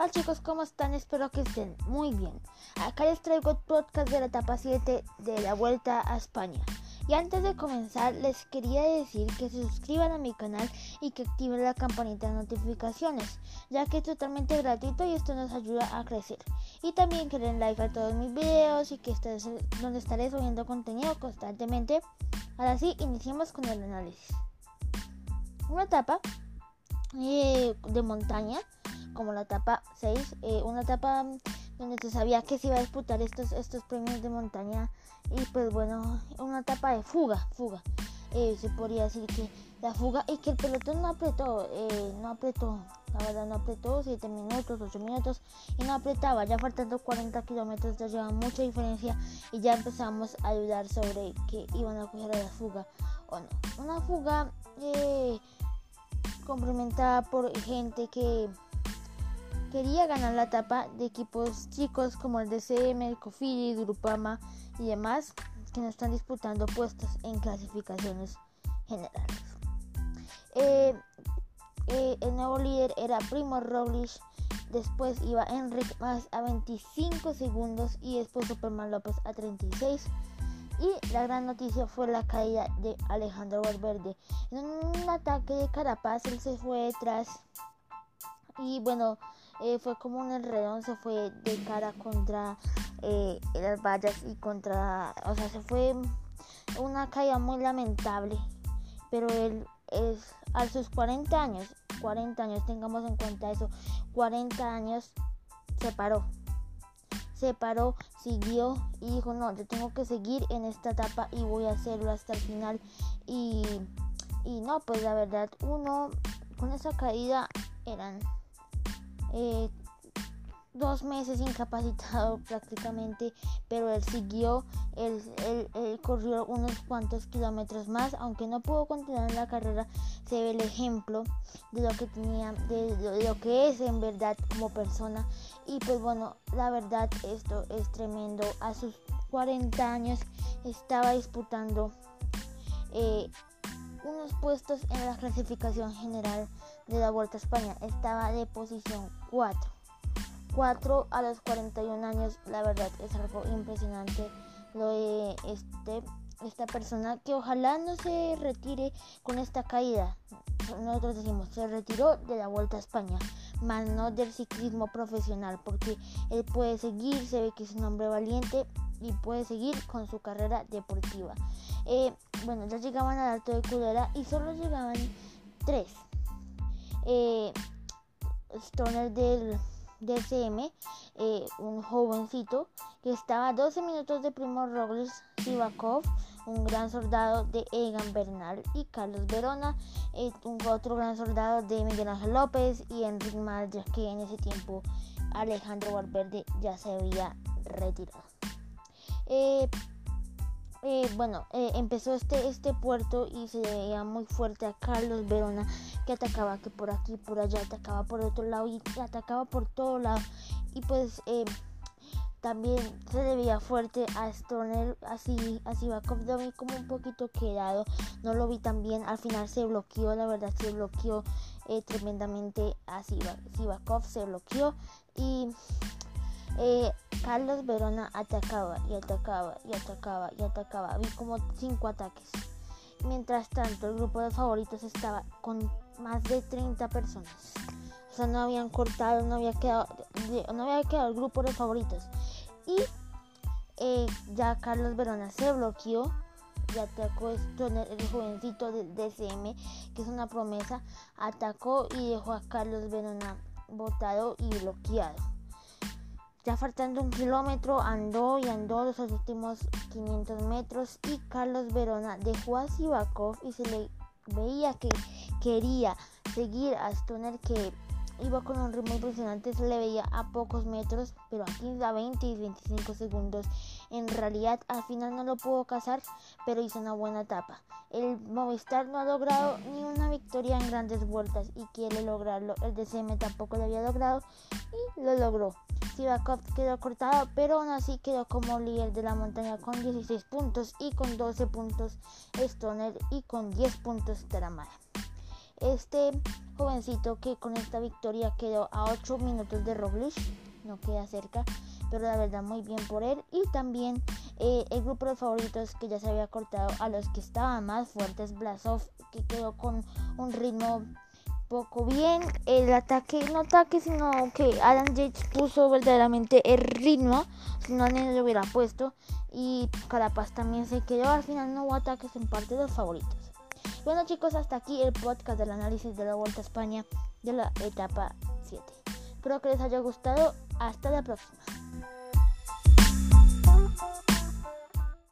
Hola chicos, ¿cómo están? Espero que estén muy bien. Acá les traigo el podcast de la etapa 7 de la Vuelta a España. Y antes de comenzar, les quería decir que se suscriban a mi canal y que activen la campanita de notificaciones, ya que es totalmente gratuito y esto nos ayuda a crecer. Y también que den like a todos mis videos y que estés donde estaré subiendo contenido constantemente. Ahora sí, iniciemos con el análisis. Una etapa eh, de montaña como la etapa 6, eh, una etapa donde se sabía que se iba a disputar estos, estos premios de montaña y pues bueno, una etapa de fuga, fuga. Eh, se podría decir que la fuga y que el pelotón no apretó, eh, no apretó, la verdad no apretó, 7 minutos, 8 minutos y no apretaba, ya faltando 40 kilómetros ya lleva mucha diferencia y ya empezamos a dudar sobre que iban a coger a la fuga o no. Una fuga complementada por gente que quería ganar la etapa de equipos chicos como el DCM, el Cofidi, Grupama y demás que no están disputando puestos en clasificaciones generales. Eh, eh, el nuevo líder era Primo Roglic, después iba Enric más a 25 segundos y después Superman López a 36. Y la gran noticia fue la caída de Alejandro Valverde. En un ataque de Carapaz él se fue detrás y bueno, eh, fue como un enredón, se fue de cara contra eh, las vallas y contra, o sea, se fue una caída muy lamentable, pero él es a sus 40 años, 40 años, tengamos en cuenta eso, 40 años se paró, se paró, siguió y dijo, no, yo tengo que seguir en esta etapa y voy a hacerlo hasta el final y, y no, pues la verdad, uno con esa caída eran eh, dos meses incapacitado prácticamente, pero él siguió, él, corrió unos cuantos kilómetros más, aunque no pudo continuar en la carrera, se ve el ejemplo de lo que tenía, de, lo que es en verdad como persona. Y pues bueno, la verdad esto es tremendo. A sus 40 años estaba disputando eh, unos puestos en la clasificación general de la Vuelta a España. Estaba de posición 4. 4 a los 41 años, la verdad es algo impresionante lo de este, esta persona que ojalá no se retire con esta caída. Nosotros decimos, se retiró de la Vuelta a España, más no del ciclismo profesional, porque él puede seguir, se ve que es un hombre valiente y puede seguir con su carrera deportiva. Eh, bueno, ya llegaban al Alto de Cudera y solo llegaban tres. Eh, Stoner del DCM, eh, un jovencito que estaba a 12 minutos de Primo Robles Sivakov, un gran soldado de Egan Bernal y Carlos Verona, eh, un otro gran soldado de Miguel Ángel López y Enrique Maya, que en ese tiempo Alejandro Valverde ya se había retirado. Eh, eh, bueno, eh, empezó este, este puerto y se veía muy fuerte a Carlos Verona que atacaba que por aquí, por allá, atacaba por otro lado y atacaba por todo lado. Y pues eh, también se veía fuerte a Stoner, así, así va lo vi como un poquito quedado, no lo vi tan bien, al final se bloqueó, la verdad se bloqueó tremendamente a Sivakov, se bloqueó y eh, Carlos Verona atacaba y atacaba y atacaba y atacaba. Vi como cinco ataques. Mientras tanto, el grupo de favoritos estaba con más de 30 personas. O sea, no habían cortado, no había quedado, no había quedado el grupo de favoritos. Y eh, ya Carlos Verona se bloqueó y atacó el jovencito del DCM, que es una promesa, atacó y dejó a Carlos Verona botado y bloqueado. Faltando un kilómetro, andó y andó los últimos 500 metros y Carlos Verona dejó a Sivakov y se le veía que quería seguir a Stoner que iba con un ritmo impresionante, se le veía a pocos metros, pero aquí a 20 y 25 segundos. En realidad al final no lo pudo cazar, pero hizo una buena etapa. El Movistar no ha logrado ni una victoria en grandes vueltas y quiere lograrlo. El DCM tampoco lo había logrado y lo logró. Sivakov quedó cortado, pero aún así quedó como líder de la montaña con 16 puntos y con 12 puntos Stoner y con 10 puntos Taramaya. este jovencito que con esta victoria quedó a 8 minutos de Roglic, no queda cerca, pero la verdad muy bien por él. Y también eh, el grupo de favoritos que ya se había cortado a los que estaban más fuertes, Blasov, que quedó con un ritmo poco bien el ataque, no ataque, sino que Adam Yates puso verdaderamente el ritmo, si no nadie lo hubiera puesto. Y Carapaz también se quedó, al final no hubo ataques en parte de los favoritos. Bueno chicos, hasta aquí el podcast del análisis de la Vuelta a España de la etapa 7. Espero que les haya gustado, hasta la próxima.